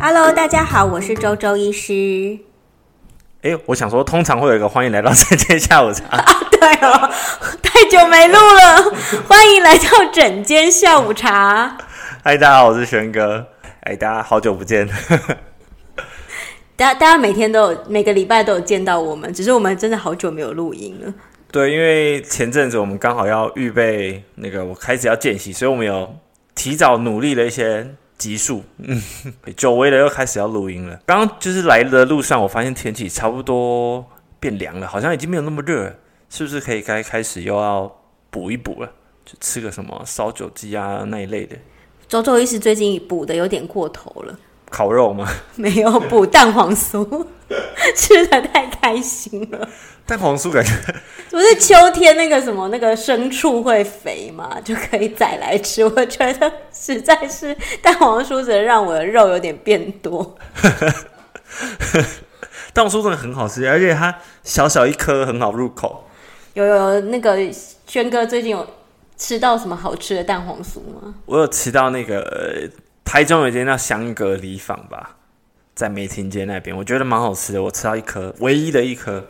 Hello，大家好，我是周周医师。哎，我想说，通常会有一个欢迎来到诊间下午茶。啊，对哦，太久没录了，欢迎来到整间下午茶。嗨，大家好，我是轩哥。哎，大家好久不见。大家大家每天都有，每个礼拜都有见到我们，只是我们真的好久没有录音了。对，因为前阵子我们刚好要预备那个，我开始要见习，所以我们有提早努力了一些集数。嗯，久违了，又开始要录音了。刚刚就是来的路上，我发现天气差不多变凉了，好像已经没有那么热了，是不是可以该开始又要补一补了？就吃个什么烧酒鸡啊那一类的。周周医师最近补的有点过头了。烤肉吗？没有补蛋黄酥，吃的太开心了。蛋黄酥感觉不是秋天那个什么那个牲畜会肥嘛，就可以宰来吃。我觉得实在是蛋黄酥，只能让我的肉有点变多。蛋黄酥真的很好吃，而且它小小一颗，很好入口。有有那个轩哥最近有吃到什么好吃的蛋黄酥吗？我有吃到那个。台中有一间叫香格里坊吧，在梅亭街那边，我觉得蛮好吃的。我吃到一颗，唯一的一颗。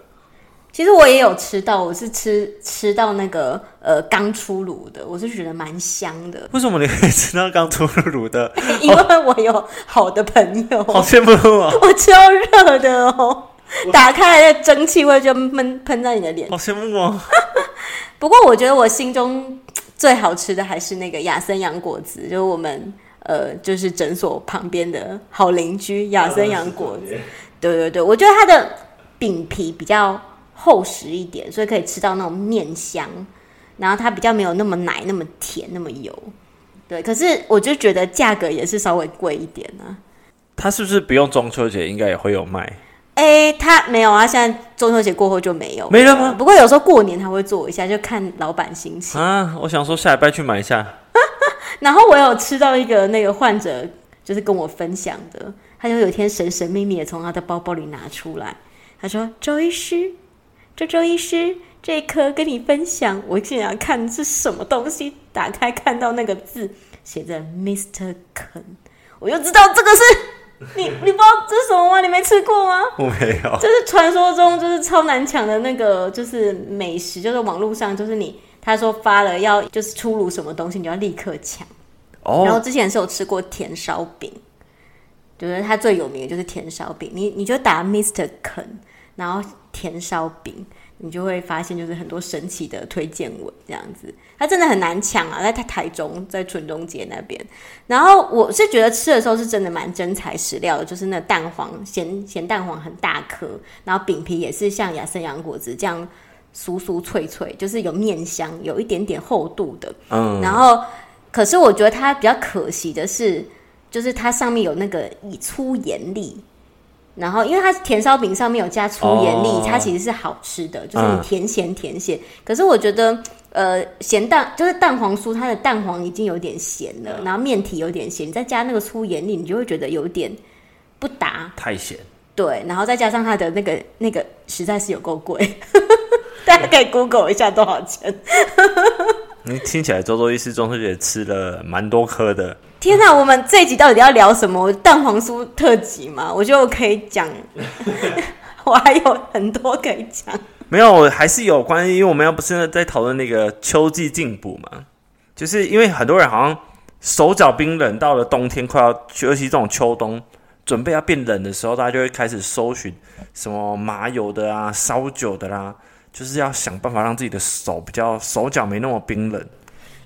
其实我也有吃到，我是吃吃到那个呃刚出炉的，我是觉得蛮香的。为什么你可以吃到刚出炉的？因为我有好的朋友。好羡慕啊！我吃到热的哦，打开来的蒸汽味就闷喷在你的脸。好羡慕哦。不过我觉得我心中最好吃的还是那个亚森洋果子，就是我们。呃，就是诊所旁边的好邻居亚森洋果子，对对对，我觉得它的饼皮比较厚实一点，所以可以吃到那种面香，然后它比较没有那么奶、那么甜、那么油，对。可是我就觉得价格也是稍微贵一点呢、啊。它是不是不用中秋节应该也会有卖？哎，它没有啊，现在中秋节过后就没有，没了吗？不过有时候过年他会做一下，就看老板心情啊。我想说下礼拜去买一下。然后我有吃到一个那个患者，就是跟我分享的，他就有一天神神秘秘的从他的包包里拿出来，他说：“周医师，周周医师，这一颗跟你分享。”我竟然看是什么东西，打开看到那个字写着 Mr. Ken，我就知道这个是你，你不知道这是什么吗？你没吃过吗？我没有，这是传说中就是超难抢的那个，就是美食，就是网络上就是你。他说发了要就是出炉什么东西，你就要立刻抢。哦。然后之前是有吃过甜烧饼，就是它最有名的就是甜烧饼。你你就打 Mr. Ken，然后甜烧饼，你就会发现就是很多神奇的推荐文这样子。他真的很难抢啊，在台台中，在春中街那边。然后我是觉得吃的时候是真的蛮真材实料的，就是那蛋黄咸咸蛋黄很大颗，然后饼皮也是像亚森洋果子这样。酥酥脆脆，就是有面香，有一点点厚度的。嗯，然后，可是我觉得它比较可惜的是，就是它上面有那个以粗盐粒。然后，因为它甜烧饼上面有加粗盐粒，哦，它其实是好吃的，就是甜咸甜咸，嗯。可是我觉得，呃，咸蛋就是蛋黄酥，它的蛋黄已经有点咸了，嗯，然后面体有点咸，你再加那个粗盐粒，你就会觉得有点不搭，太咸。对，然后再加上它的那个那个，实在是有够贵。大家可以 Google 一下多少钱。你听起来周周医师中秋节吃了蛮多颗的。天哪，我们这一集到底要聊什么？蛋黄酥特辑吗？我觉得我可以讲，我还有很多可以讲。没有，我还是有关系，因为我们要不是在讨论那个秋季进补嘛，就是因为很多人好像手脚冰冷，到了冬天快要，尤其这种秋冬准备要变冷的时候，大家就会开始搜寻什么麻油的啊、烧酒的啦、啊。就是要想办法让自己的手比较手脚没那么冰冷，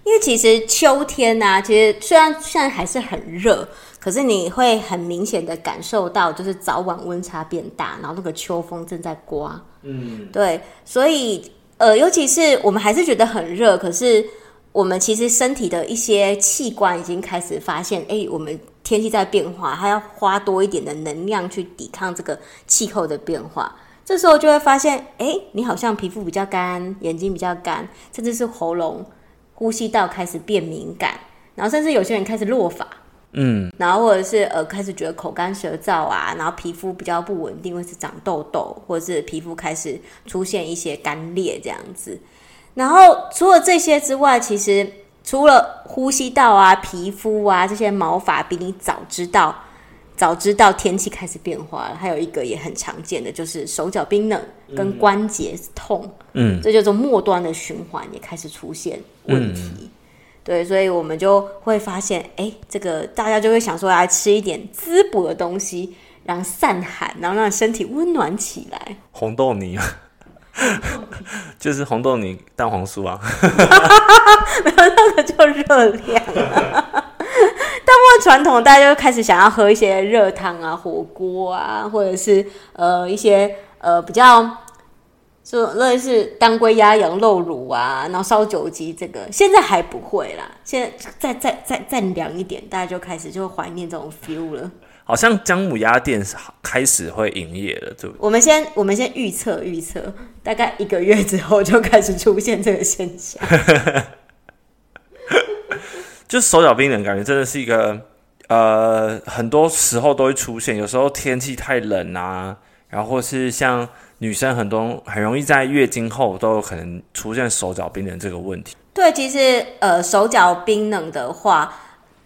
因为其实秋天啊，其实虽然现在还是很热，可是你会很明显的感受到，就是早晚温差变大，然后那个秋风正在刮，嗯，对，所以呃，尤其是我们还是觉得很热，可是我们其实身体的一些器官已经开始发现，哎，我们天气在变化，它要花多一点的能量去抵抗这个气候的变化。这时候就会发现，哎，你好像皮肤比较干，眼睛比较干，甚至是喉咙、呼吸道开始变敏感，然后甚至有些人开始落发，嗯，然后或者是呃开始觉得口干舌燥啊，然后皮肤比较不稳定，或是长痘痘，或者是皮肤开始出现一些干裂这样子。然后除了这些之外，其实除了呼吸道啊、皮肤啊这些毛发比你早知道，早知道天气开始变化了。还有一个也很常见的，就是手脚冰冷跟关节痛。嗯，这就是末端的循环也开始出现问题。嗯、对，所以我们就会发现，哎，这个大家就会想说，来吃一点滋补的东西。让散寒，然后让身体温暖起来。红豆泥，就是红豆泥蛋黄酥啊。没有那个就热量了。但不过传统，大家就开始想要喝一些热汤啊、火锅啊，或者是呃一些呃比较就类似当归鸭羊肉卤啊，然后烧酒鸡。这个现在还不会啦，现在再再再再凉一点，大家就开始就会怀念这种 feel 了。好像姜母鸭店开始会营业了，对不对？我们先我们先预测预测，大概一个月之后就开始出现这个现象。就手脚冰冷，感觉真的是一个呃，很多时候都会出现。有时候天气太冷啊，然后或是像女生很多很容易在月经后都有可能出现手脚冰冷这个问题。对，其实呃，手脚冰冷的话。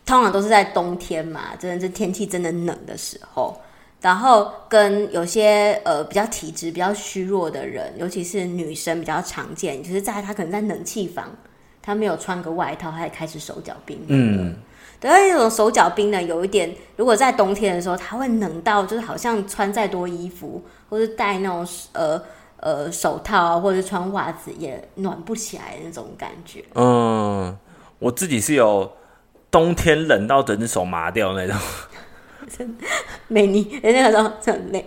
通常都是在冬天嘛，真的是天气真的冷的时候，然后跟有些呃比较体质比较虚弱的人，尤其是女生比较常见，就是在她可能在冷气房，她没有穿个外套，他也开始手脚冰冷。嗯，对，那种手脚冰冷有一点，如果在冬天的时候，他会冷到就是好像穿再多衣服，或是戴那种呃呃手套啊，或者是穿袜子也暖不起来的那种感觉。嗯，我自己是有。冬天冷到整只手麻掉那种，美妮，哎，那个时候很雷，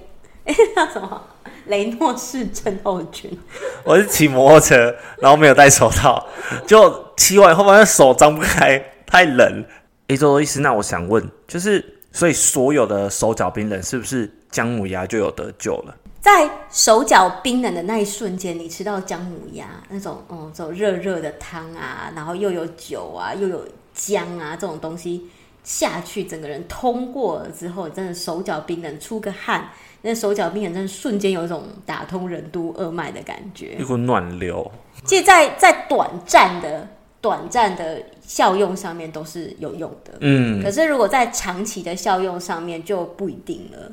哎，叫什么？雷诺氏症候群。我是骑摩托车，然后没有戴手套，就骑完以后发现手张不开，太冷。哎，周周医师，那我想问，就是所以所有的手脚冰冷，是不是姜母鸭就有得救了？在手脚冰冷的那一瞬间，你吃到姜母鸭那种，哦，这种热热的汤啊，然后又有酒啊，又有。姜啊，这种东西下去，整个人通过了之后，真的手脚冰冷，出个汗，那手脚冰冷，真的瞬间有一种打通任督二脉的感觉，一股暖流。其实在，在在短暂的、短暂的效用上面都是有用的，嗯。可是如果在长期的效用上面就不一定了。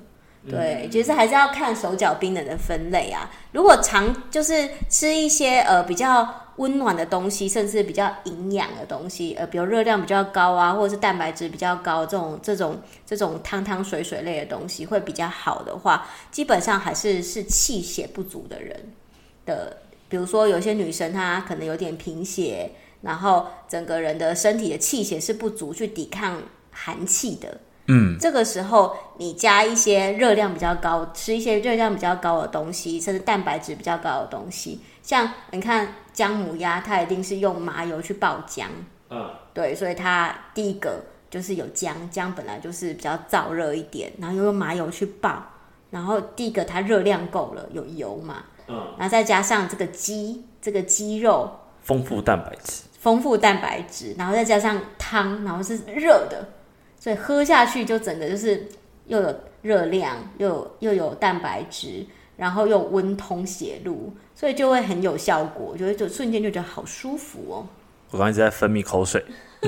对，其实还是要看手脚冰冷的分类啊。如果常就是吃一些呃比较温暖的东西，甚至比较营养的东西，呃，比如热量比较高啊，或者是蛋白质比较高这种这种这种汤汤水水类的东西会比较好的话，基本上还是是气血不足的人的，比如说有些女生她可能有点贫血，然后整个人的身体的气血是不足去抵抗寒气的。嗯，这个时候你加一些热量比较高，吃一些热量比较高的东西，甚至蛋白质比较高的东西，像你看姜母鸭，它一定是用麻油去爆姜，嗯，对，所以它第一个就是有姜，姜本来就是比较燥热一点，然后又用麻油去爆，然后第一个它热量够了，有油嘛，嗯，然后再加上这个鸡，这个鸡肉丰富蛋白质，丰富蛋白质，然后再加上汤，然后是热的。所以喝下去就整个就是又有热量，又有又有蛋白质，然后又温通血路，所以就会很有效果，就会就瞬间就觉得好舒服哦。我刚一直在分泌口水。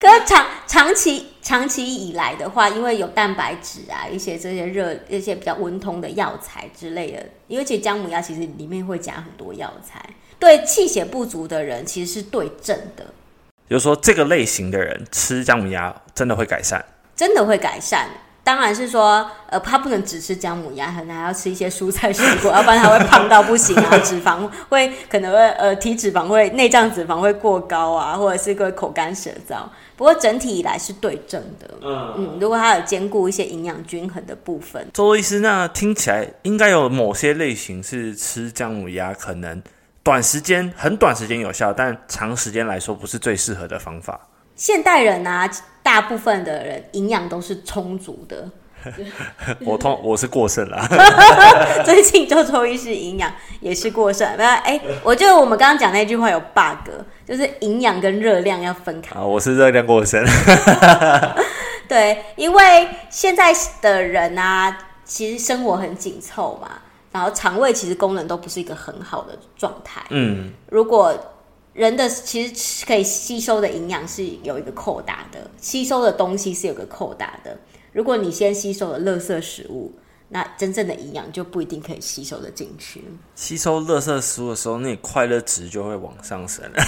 可是长长期长期以来的话，因为有蛋白质啊，一些这些热一些比较温通的药材之类的，因为其实姜母鸭其实里面会加很多药材，对气血不足的人其实是对症的。就是说，这个类型的人吃姜母鸭真的会改善，真的会改善。当然是说，呃，他不能只吃姜母鸭，可能还要吃一些蔬菜水果，要不然他会胖到不行啊，脂肪会可能会呃体脂肪会内脏脂肪会过高啊，或者是会口干舌燥。不过整体以来是对症的，嗯嗯。如果他有兼顾一些营养均衡的部分，周医师，那听起来应该有某些类型是吃姜母鸭可能。短时间很短时间有效，但长时间来说不是最适合的方法。现代人啊，大部分的人营养都是充足的。我通我是过剩了。最近周周医师营养也是过剩。那哎、欸，我觉得我们刚刚讲那句话有 bug，就是营养跟热量要分开。啊，我是热量过剩。对，因为现在的人啊，其实生活很紧凑嘛。然后肠胃其实功能都不是一个很好的状态。嗯，如果人的其实可以吸收的营养是有一个扣打的，吸收的东西是有个扣打的。如果你先吸收了垃圾食物，那真正的营养就不一定可以吸收的进去。吸收垃圾食物的时候，那你快乐值就会往上升了。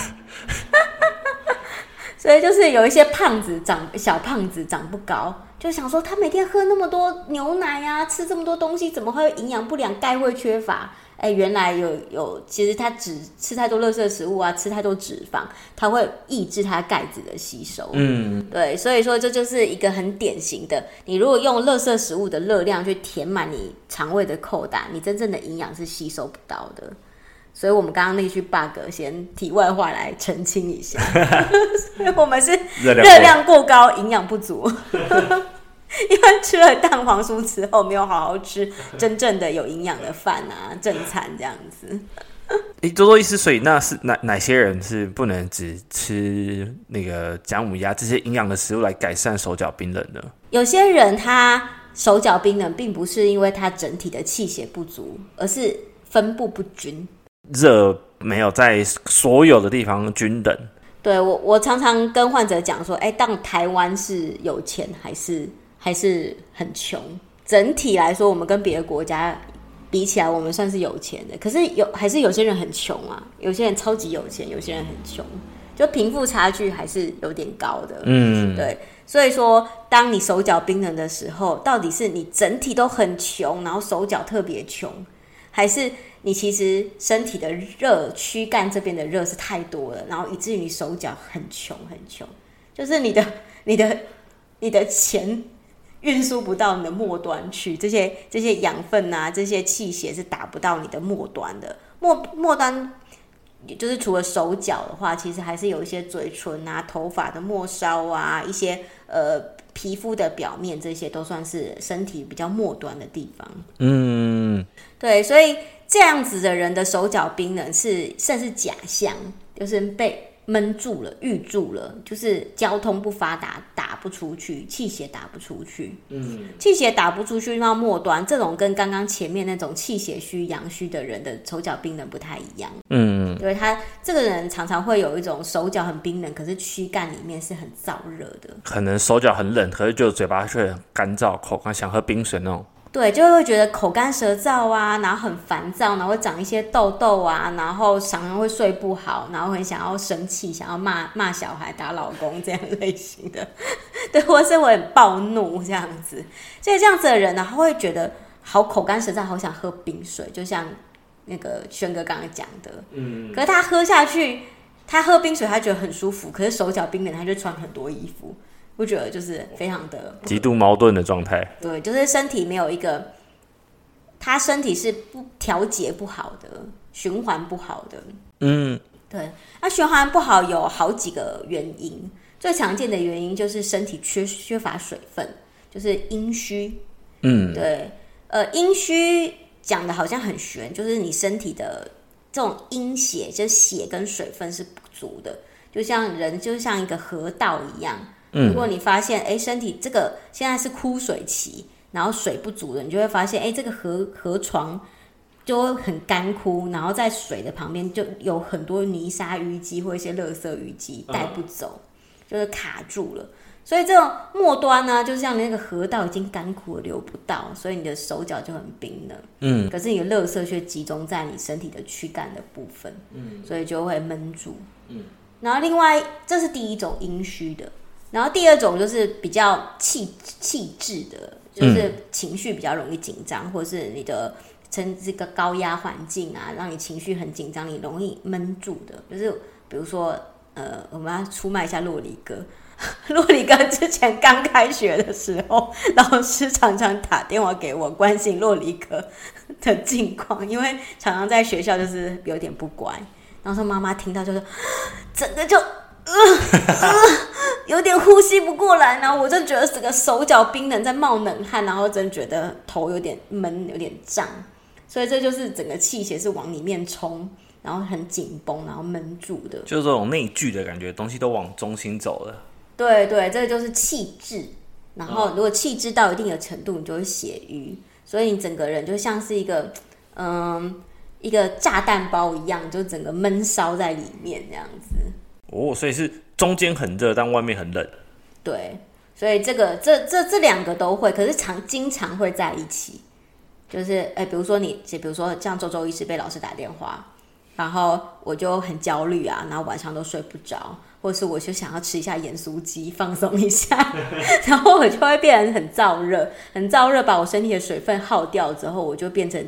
所以就是有一些胖子长小胖子长不高，就想说他每天喝那么多牛奶呀、啊，吃这么多东西，怎么会营养不良、钙会缺乏？哎，原来有有，其实它只吃太多垃圾食物啊，吃太多脂肪，它会抑制它钙质的吸收。嗯，对，所以说这就是一个很典型的，你如果用垃圾食物的热量去填满你肠胃的扣打，你真正的营养是吸收不到的。所以我们刚刚那句 bug 先题外话来澄清一下，所以我们是热量过高，营养不足。因为吃了蛋黄酥之后，没有好好吃 真正的有营养的饭啊，正餐这样子。你多多意思，所以那是哪哪些人是不能只吃那个姜母鸭这些营养的食物来改善手脚冰冷的？有些人他手脚冰冷，并不是因为他整体的气血不足，而是分布不均，热没有在所有的地方均等。对，我，我常常跟患者讲说，哎，当台湾是有钱还是？还是很穷。整体来说，我们跟别的国家比起来，我们算是有钱的。可是有还是有些人很穷啊，有些人超级有钱，有些人很穷，就贫富差距还是有点高的。嗯，对。所以说，当你手脚冰冷的时候，到底是你整体都很穷，然后手脚特别穷，还是你其实身体的热躯干这边的热是太多了，然后以至于你手脚很穷很穷，就是你的你的你的钱。运输不到你的末端去，这些这些养分啊，这些气血是达不到你的末端的。末末端，也就是除了手脚的话，其实还是有一些嘴唇啊、头发的末梢啊，一些呃皮肤的表面，这些都算是身体比较末端的地方。嗯，对，所以这样子的人的手脚冰冷是甚是假象，就是被。闷住了，郁住了，就是交通不发达，打不出去，气血打不出去。嗯，气血打不出去到末端，这种跟刚刚前面那种气血虚、阳虚的人的手脚冰冷不太一样。嗯，因为他这个人常常会有一种手脚很冰冷，可是躯干里面是很燥热的。可能手脚很冷，可是就嘴巴却很干燥，口干，想喝冰水那种。对，就会觉得口干舌燥啊，然后很烦躁，然后会长一些痘痘啊，然后常常会睡不好，然后很想要生气，想要骂骂小孩、打老公这样 类型的，对，或是我很暴怒这样子。所以这样子的人呢，他会觉得好口干舌燥，好想喝冰水，就像那个轩哥刚刚讲的，嗯，可是他喝下去，他喝冰水，他觉得很舒服，可是手脚冰冷，他就穿很多衣服。不觉得就是非常的极度矛盾的状态。对，就是身体没有一个，他身体是不调节不好的，循环不好的。嗯，对，那循环不好有好几个原因，最常见的原因就是身体缺缺乏水分，就是阴虚。嗯，对，呃，阴虚讲的好像很玄，就是你身体的这种阴血，就是血跟水分是不足的，就像人就像一个河道一样。如果你发现哎，身体这个现在是枯水期，然后水不足了，你就会发现哎，这个河河床就会很干枯，然后在水的旁边就有很多泥沙淤积或一些垃圾淤积带不走，就是卡住了。所以这种末端呢，就像那个河道已经干枯了，流不到，所以你的手脚就很冰冷。嗯，可是你的垃圾却集中在你身体的躯干的部分，嗯，所以就会闷住。嗯，然后另外这是第一种阴虚的。然后第二种就是比较气气质的，就是情绪比较容易紧张，嗯、或者是你的成这个高压环境啊，让你情绪很紧张，你容易闷住的。就是比如说，呃，我们要出卖一下洛里哥。洛里哥之前刚开学的时候，老师常常打电话给我关心洛里哥的近况，因为常常在学校就是有点不乖。然后说妈妈听到就说，整个就。呃呃，有点呼吸不过来，然后我就觉得整个手脚冰冷，在冒冷汗，然后真觉得头有点闷，有点胀，所以这就是整个气血是往里面冲，然后很紧绷，然后闷住的，就是这种内聚的感觉，东西都往中心走了。对对，这个就是气滞，然后如果气滞到一定的程度，你就会血瘀，所以你整个人就像是一个嗯一个炸弹包一样，就整个闷烧在里面这样子。哦，所以是中间很热，但外面很冷。对，所以这个这这这两个都会，可是常经常会在一起。就是哎、欸，比如说你，比如说像周周一直被老师打电话，然后我就很焦虑啊，然后晚上都睡不着，或者是我就想要吃一下盐酥鸡放松一下，然后我就会变得很燥热，很燥热，把我身体的水分耗掉之后，我就变成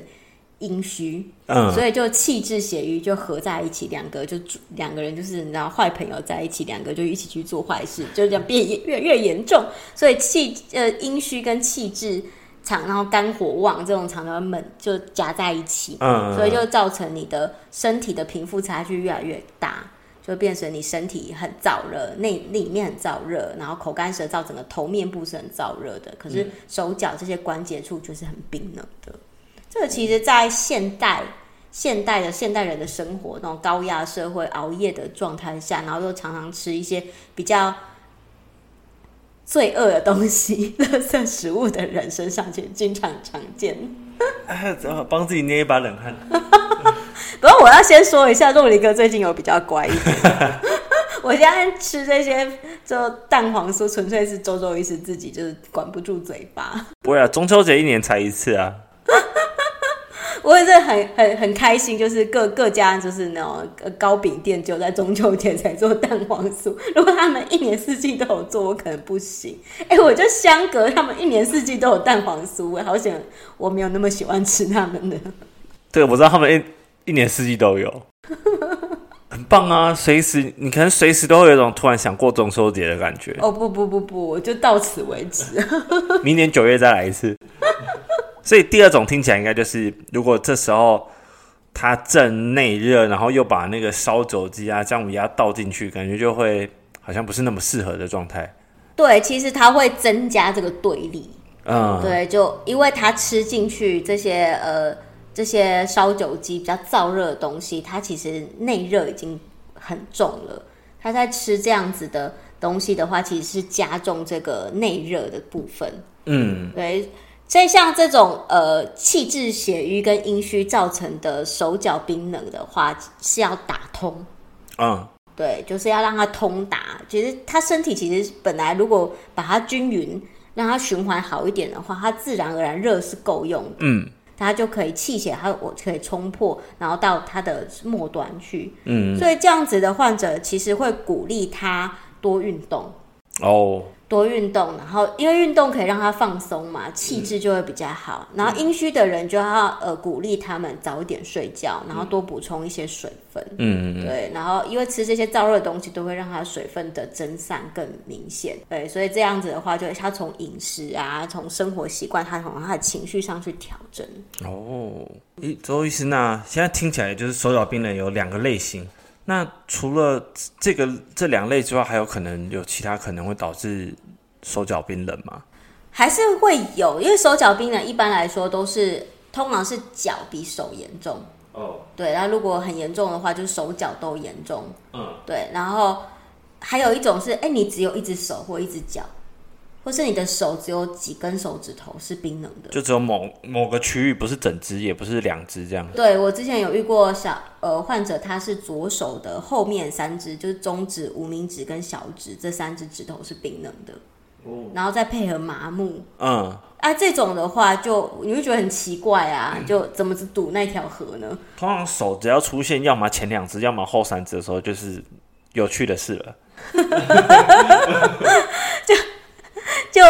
阴虚，嗯，所以就气滞血瘀就合在一起，两个就两个人就是你知道坏朋友在一起，两个就一起去做坏事，就这样变越越严重，所以气呃阴虚跟气滞。常然后肝火旺，这种常常闷就夹在一起，嗯，所以就造成你的身体的贫富差距越来越大，就变成你身体很燥热，内里面很燥热，然后口干舌燥，整个头面部是很燥热的，可是手脚这些关节处就是很冰冷的。嗯、这个其实，在现代现代的现代人的生活，那种高压社会熬夜的状态下，然后又常常吃一些比较。罪恶的东西、垃圾食物的人身上，其实经常常见。帮自己捏一把冷汗。不过我要先说一下，酪梨哥最近有比较乖一点。我现在吃这些就蛋黄酥，纯粹是周周医师自己就是管不住嘴巴。不会啊，中秋节一年才一次啊。我也是很很很开心，就是各各家就是那种糕饼店，就在中秋节才做蛋黄酥。如果他们一年四季都有做，我可能不行。哎、欸，我就相隔他们一年四季都有蛋黄酥，好险我没有那么喜欢吃他们的。对，我知道他们一一年四季都有，很棒啊！随时你可能随时都会有一种突然想过中秋节的感觉。哦不不不不，我就到此为止。明年九月再来一次。所以第二种听起来应该就是，如果这时候它正内热，然后又把那个烧酒鸡啊、姜母鸭倒进去，感觉就会好像不是那么适合的状态。对，其实它会增加这个对立。嗯，对，就因为它吃进去这些呃这些烧酒鸡比较燥热的东西，它其实内热已经很重了。它在吃这样子的东西的话，其实是加重这个内热的部分。嗯，对。所以像这种呃气滞血瘀跟阴虚造成的手脚冰冷的话，是要打通。嗯，对，就是要让它通达。其实他身体其实本来如果把它均匀，让它循环好一点的话，它自然而然热是够用的。嗯，它就可以气血，它我可以冲破，然后到它的末端去。嗯，所以这样子的患者其实会鼓励他多运动。哦。多运动，然后因为运动可以让他放松嘛，气质就会比较好。嗯、然后阴虚的人就要呃鼓励他们早一点睡觉，然后多补充一些水分。嗯，对。然后因为吃这些燥热的东西，都会让他水分的蒸散更明显。对，所以这样子的话，就他从饮食啊，从生活习惯，他从他的情绪上去调整。哦，咦，周医师，那现在听起来就是手脚冰冷有两个类型。那除了这个这两类之外，还有可能有其他可能会导致手脚冰冷吗？还是会有，因为手脚冰冷一般来说都是通常是脚比手严重哦。对，那如果很严重的话，就是手脚都严重。嗯，对。然后还有一种是，哎，你只有一只手或一只脚。或是你的手只有几根手指头是冰冷的，就只有某某个区域，不是整只，也不是两只这样。对，我之前有遇过小呃患者，他是左手的后面三只，就是中指、无名指跟小指这三只指头是冰冷的，哦，然后再配合麻木，嗯，啊，这种的话就你会觉得很奇怪啊，嗯，就怎么只堵那条河呢？通常手只要出现要么前两只，要么后三只的时候，就是有趣的事了，就。就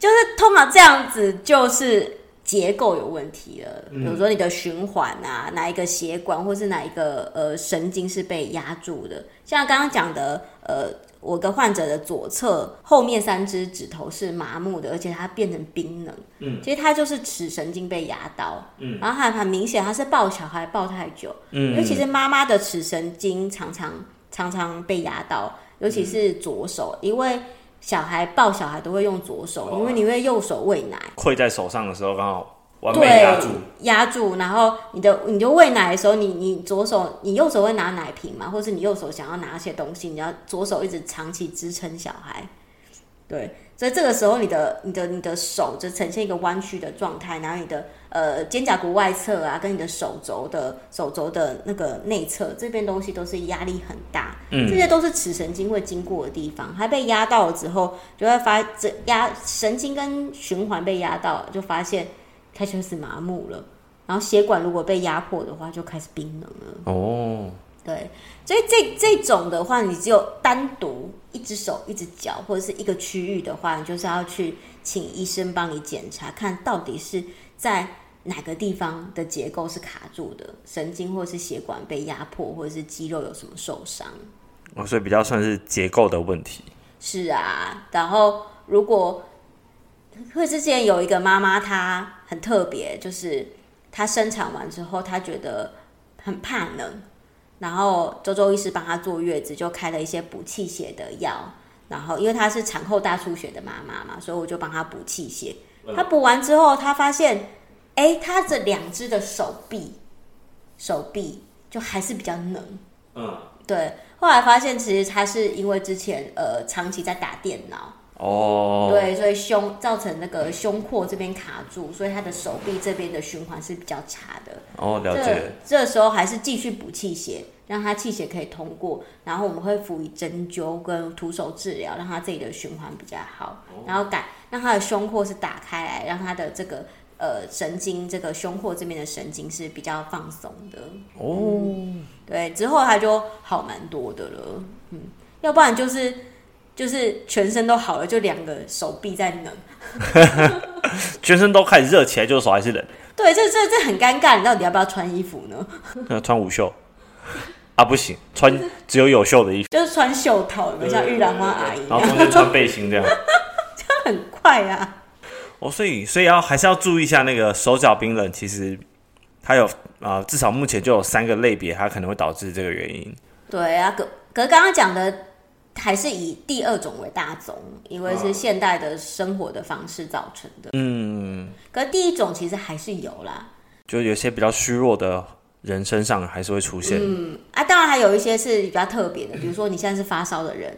就是通常这样子，就是结构有问题了。比如说你的循环啊，哪一个血管，或是哪一个呃神经是被压住的。像刚刚讲的，呃，我跟患者的左侧后面三只指头是麻木的，而且它变成冰冷。嗯，其实它就是尺神经被压到。嗯，然后还很明显，它是抱小孩抱太久。嗯，因为其是妈妈的尺神经常常常常被压到，尤其是左手，因为。小孩抱小孩都会用左手，因为你会右手喂奶，跪在手上的时候刚好完美压住，压住。然后你的你就喂奶的时候，你你左手你右手会拿奶瓶嘛，或是你右手想要拿些东西，你要左手一直长期支撑小孩。对，所以这个时候你的你的你的手就呈现一个弯曲的状态，然后你的呃肩胛骨外侧啊，跟你的手肘的手肘的那个内侧这边东西都是压力很大，嗯，这些都是尺神经会经过的地方，它被压到了之后，就会发这压神经跟循环被压到了，就发现开始是麻木了，然后血管如果被压迫的话，就开始冰冷了。哦。对，所以这这种的话，你只有单独一只手、一只脚或者是一个区域的话，你就是要去请医生帮你检查，看到底是在哪个地方的结构是卡住的，神经或是血管被压迫，或者是肌肉有什么受伤。哦，所以比较算是结构的问题。是啊，然后如果会之前有一个妈妈，她很特别，就是她生产完之后，她觉得很怕冷。然后周周医师帮她坐月子，就开了一些补气血的药。然后因为她是产后大出血的妈妈嘛，所以我就帮她补气血。她补完之后，她发现，哎，她这两只的手臂，手臂就还是比较冷。嗯，对。后来发现，其实她是因为之前呃长期在打电脑。哦，对，所以胸造成那个胸廓这边卡住，所以他的手臂这边的循环是比较差的。哦，了解。这，这时候还是继续补气血，让他气血可以通过，然后我们会辅以针灸跟徒手治疗，让他自己的循环比较好，哦、然后改让他的胸廓是打开来，让他的这个呃神经，这个胸廓这边的神经是比较放松的。哦、嗯，对，之后他就好蛮多的了。嗯，要不然就是。就是全身都好了，就两个手臂在冷，全身都开始热起来，就是手还是冷。对，这这这很尴尬，你到底要不要穿衣服呢？要穿无袖啊，不行，穿只有有袖的衣服，就是穿袖套，像玉兰花阿姨，然后中间穿背心这样，这样很快啊。哦，所以所以要还是要注意一下那个手脚冰冷，其实它有啊、呃，至少目前就有三个类别，它可能会导致这个原因。对啊，可可刚刚讲的。还是以第二种为大宗，因为是现代的生活的方式造成的。嗯，可是第一种其实还是有啦，就有些比较虚弱的人身上还是会出现。嗯啊，当然还有一些是比较特别的，比如说你现在是发烧的人，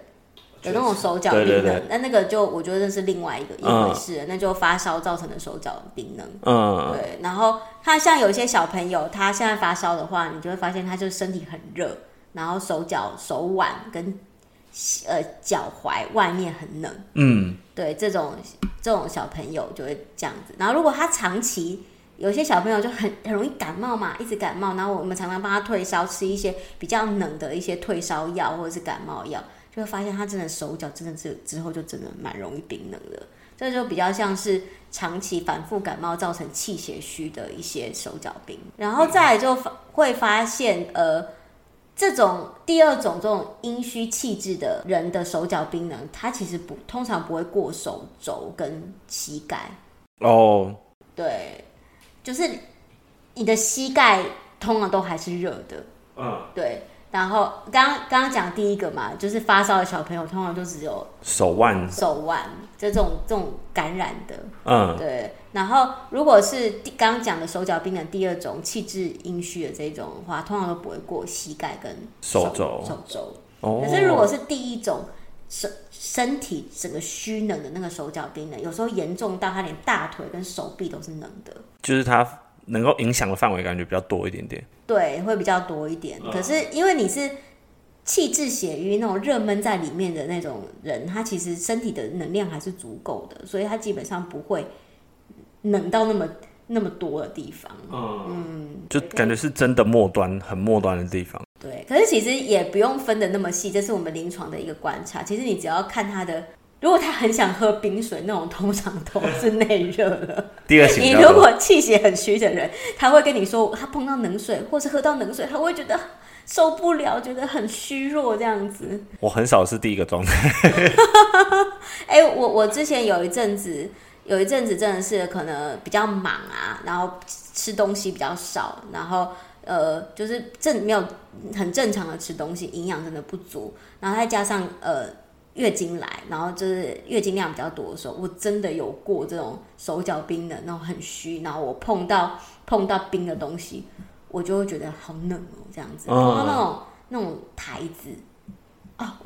有那种手脚冰冷，那那个就我觉得这是另外一个一回事，嗯、那就发烧造成的手脚冰冷。嗯，对。然后他像有一些小朋友，他现在发烧的话，你就会发现他就身体很热，然后手脚手腕跟。呃，脚踝外面很冷，嗯，对，这种这种小朋友就会这样子。然后，如果他长期有些小朋友就很很容易感冒嘛，一直感冒，然后我们常常帮他退烧，吃一些比较冷的一些退烧药或者是感冒药，就会发现他真的手脚真的是之后就真的蛮容易冰冷的。这就比较像是长期反复感冒造成气血虚的一些手脚冰。然后再来就会发现，呃。这种第二种这种阴虚气质的人的手脚冰冷，他其实不通常不会过手肘跟膝盖哦。对，就是你的膝盖通常都还是热的。嗯，对。然后刚刚刚讲第一个嘛，就是发烧的小朋友通常都只有手腕，手腕就这种这种感染的，嗯，对。然后如果是刚刚讲的手脚冰冷第二种气滞阴虚的这种的话，通常都不会过膝盖跟手肘，手肘。哦。可是如果是第一种身身体整个虚冷的那个手脚冰冷，有时候严重到他连大腿跟手臂都是冷的，就是他。能够影响的范围感觉比较多一点点，对，会比较多一点。可是因为你是气滞血瘀那种热闷在里面的那种人，他其实身体的能量还是足够的，所以他基本上不会冷到那么那么多的地方。嗯，嗯，就感觉是真的末端很末端的地方。对，可是其实也不用分的那么细，这是我们临床的一个观察。其实你只要看他的。如果他很想喝冰水，那种通常都是内热了。第二型，你如果气血很虚的人，他会跟你说，他碰到冷水或是喝到冷水，他会觉得受不了，觉得很虚弱这样子。我很少是第一个状态。哎、欸，我我之前有一阵子，有一阵子真的是可能比较忙啊，然后吃东西比较少，然后呃，就是正没有很正常的吃东西，营养真的不足，然后再加上呃。月经来，然后就是月经量比较多的时候，我真的有过这种手脚冰冷那种很虚，然后我碰到碰到冰的东西，我就会觉得好冷哦，这样子。碰到那种那种台子，哦，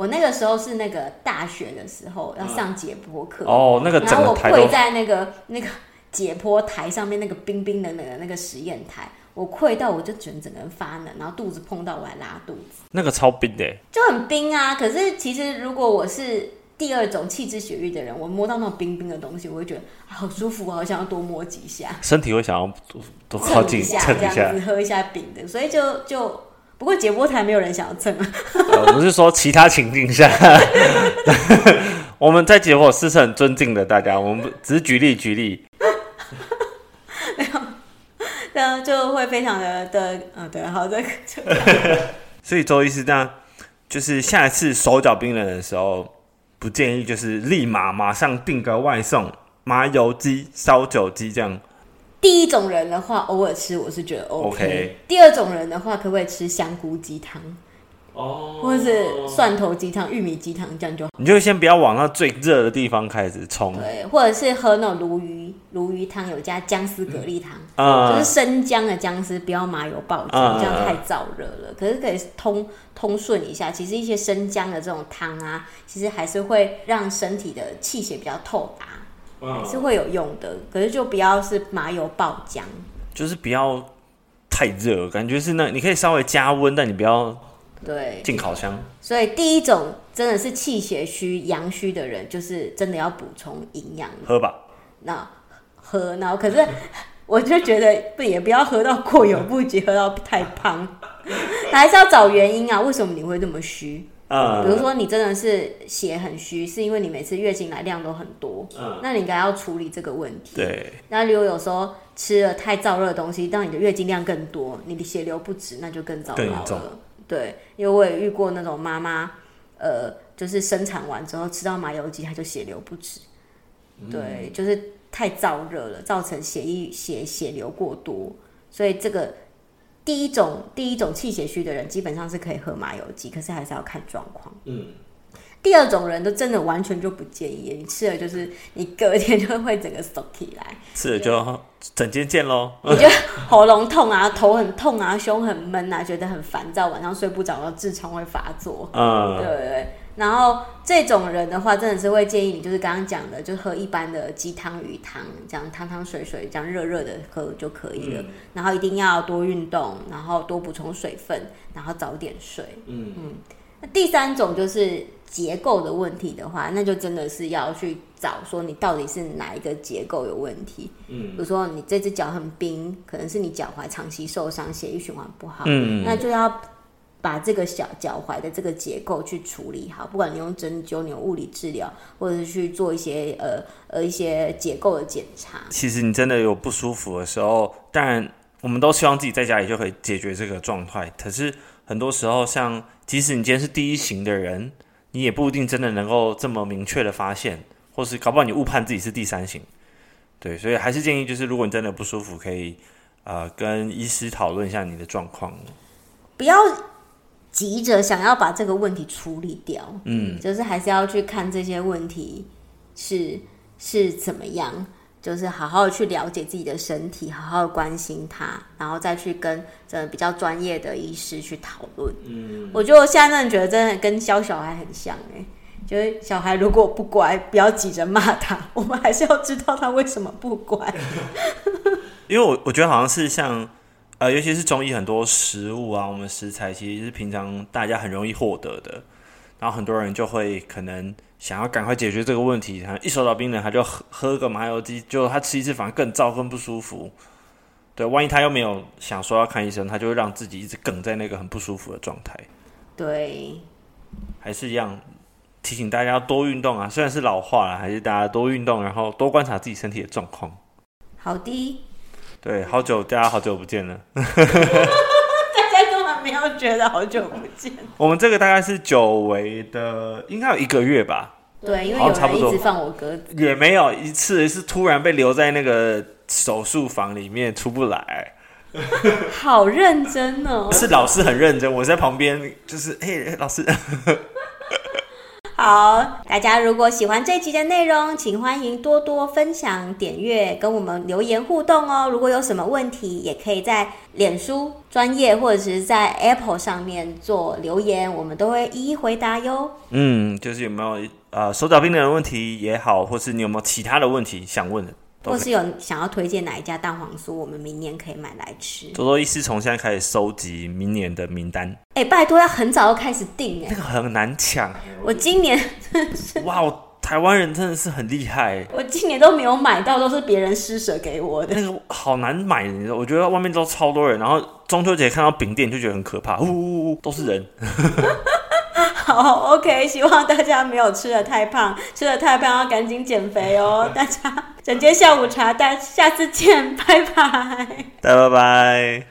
我那个时候是那个大学的时候要上解剖课哦，那个然后我跪在那个那个解剖台上面，那个冰冰冷冷的那个实验台，我跪到我就整整个人发冷，然后肚子碰到我还拉肚子，那个超冰的，就很冰啊。可是其实如果我是第二种气质血瘀的人，我摸到那种冰冰的东西，我会觉得好舒服，我好想要多摸几下，身体会想要多多靠近蹭一下，这样子喝一下冰的，所以就就。不过解播台没有人想要蹭啊、呃。我是说其他情境下，我们在解播室是很尊敬的，大家，我们只是举例举例。没有，这样就会非常的的，嗯，对，好的。所以周医师，那就是下一次手脚冰冷的时候，不建议就是立马马上订个外送，麻油鸡、烧酒鸡这样。第一种人的话，偶尔吃我是觉得 OK。第二种人的话，可不可以吃香菇鸡汤？哦，或者是蒜头鸡汤、玉米鸡汤这样就好。你就先不要往那最热的地方开始冲。对，或者是喝那种鲈鱼鲈鱼汤，有加姜丝蛤蜊汤，嗯、就是生姜的姜丝，不要麻油爆汁，嗯、这样太燥热了。可是可以通通顺一下，其实一些生姜的这种汤啊，其实还是会让身体的气血比较透达。还是会有用的，可是就不要是麻油爆浆，就是不要太热，感觉是那你可以稍微加温，但你不要对进烤箱。所以第一种真的是气血虚、阳虚的人，就是真的要补充营养，喝吧。那喝，然后可是我就觉得不也不要喝到过犹不及，喝到太胖，还是要找原因啊？为什么你会这么虚？比如说你真的是血很虚，是因为你每次月经来量都很多，嗯，那你应该要处理这个问题。对，那如果有时候吃了太燥热的东西，让你的月经量更多，你的血流不止，那就更糟糕了。对，因为我也遇过那种妈妈，呃，就是生产完之后吃到麻油鸡，她就血流不止。嗯、对，就是太燥热了，造成血液血血流过多，所以这个。第一种第一种气血虚的人，基本上是可以喝麻油鸡，可是还是要看状况。嗯，第二种人都真的完全就不建议，你吃了就是你隔天就会整个缩起来，吃了就整间见喽。你就喉咙痛啊，头很痛啊，胸很闷啊，觉得很烦躁，晚上睡不着，然后痔疮会发作。嗯，对对对。然后这种人的话，真的是会建议你，就是刚刚讲的，就喝一般的鸡汤、鱼汤，这样汤汤水水，这样热热的喝就可以了。嗯、然后一定要多运动，然后多补充水分，然后早点睡。嗯嗯。那第三种就是结构的问题的话，那就真的是要去找说你到底是哪一个结构有问题。嗯。比如说你这只脚很冰，可能是你脚踝长期受伤，血液循环不好。嗯。那就要。把这个小脚踝的这个结构去处理好，不管你用针灸、你用物理治疗，或者是去做一些呃呃一些结构的检查。其实你真的有不舒服的时候，当然我们都希望自己在家里就可以解决这个状态。可是很多时候，像即使你今天是第一型的人，你也不一定真的能够这么明确的发现，或是搞不好你误判自己是第三型。对，所以还是建议就是，如果你真的不舒服，可以呃跟医师讨论一下你的状况，不要。急着想要把这个问题处理掉，嗯，就是还是要去看这些问题是是怎么样，就是好好的去了解自己的身体，好好的关心他，然后再去跟这比较专业的医师去讨论。嗯，我觉得我现在真的觉得真的跟教小孩很像哎，就是小孩如果不乖，不要急着骂他，我们还是要知道他为什么不乖。因为我我觉得好像是像。呃，尤其是中医很多食物啊，我们食材其实是平常大家很容易获得的，然后很多人就会可能想要赶快解决这个问题，他一手到冰冷，他就喝喝个麻油鸡，就他吃一次反而更燥更不舒服。对，万一他又没有想说要看医生，他就会让自己一直梗在那个很不舒服的状态。对，还是一样提醒大家要多运动啊，虽然是老话了，还是大家多运动，然后多观察自己身体的状况。好的。对，好久，大家好久不见了。大家根本没有觉得好久不见。我们这个大概是久违的，应该有一个月吧。对，因为有人一直放我鸽子。也没有一次是突然被留在那个手术房里面出不来。好认真哦。是老师很认真，我在旁边就是，嘿，老师。好，大家如果喜欢这集的内容，请欢迎多多分享、点阅，跟我们留言互动哦。如果有什么问题，也可以在脸书专业或者是在 Apple 上面做留言，我们都会一一回答哟。嗯，就是有没有呃手脚冰冷的问题也好，或是你有没有其他的问题想问的？或是有想要推荐哪一家蛋黄酥，我们明年可以买来吃。多多医师从现在开始收集明年的名单。哎、欸，拜托要很早就开始订哎，那个很难抢。我今年 哇，台湾人真的是很厉害。我今年都没有买到，都是别人施舍给我的。那个好难买，你知道？我觉得外面都超多人，然后中秋节看到饼店就觉得很可怕，呜呜呜，都是人。好，OK，希望大家没有吃的太胖，吃的太胖要赶紧减肥哦。大家，整间下午茶，大家下次见，拜拜，拜拜拜。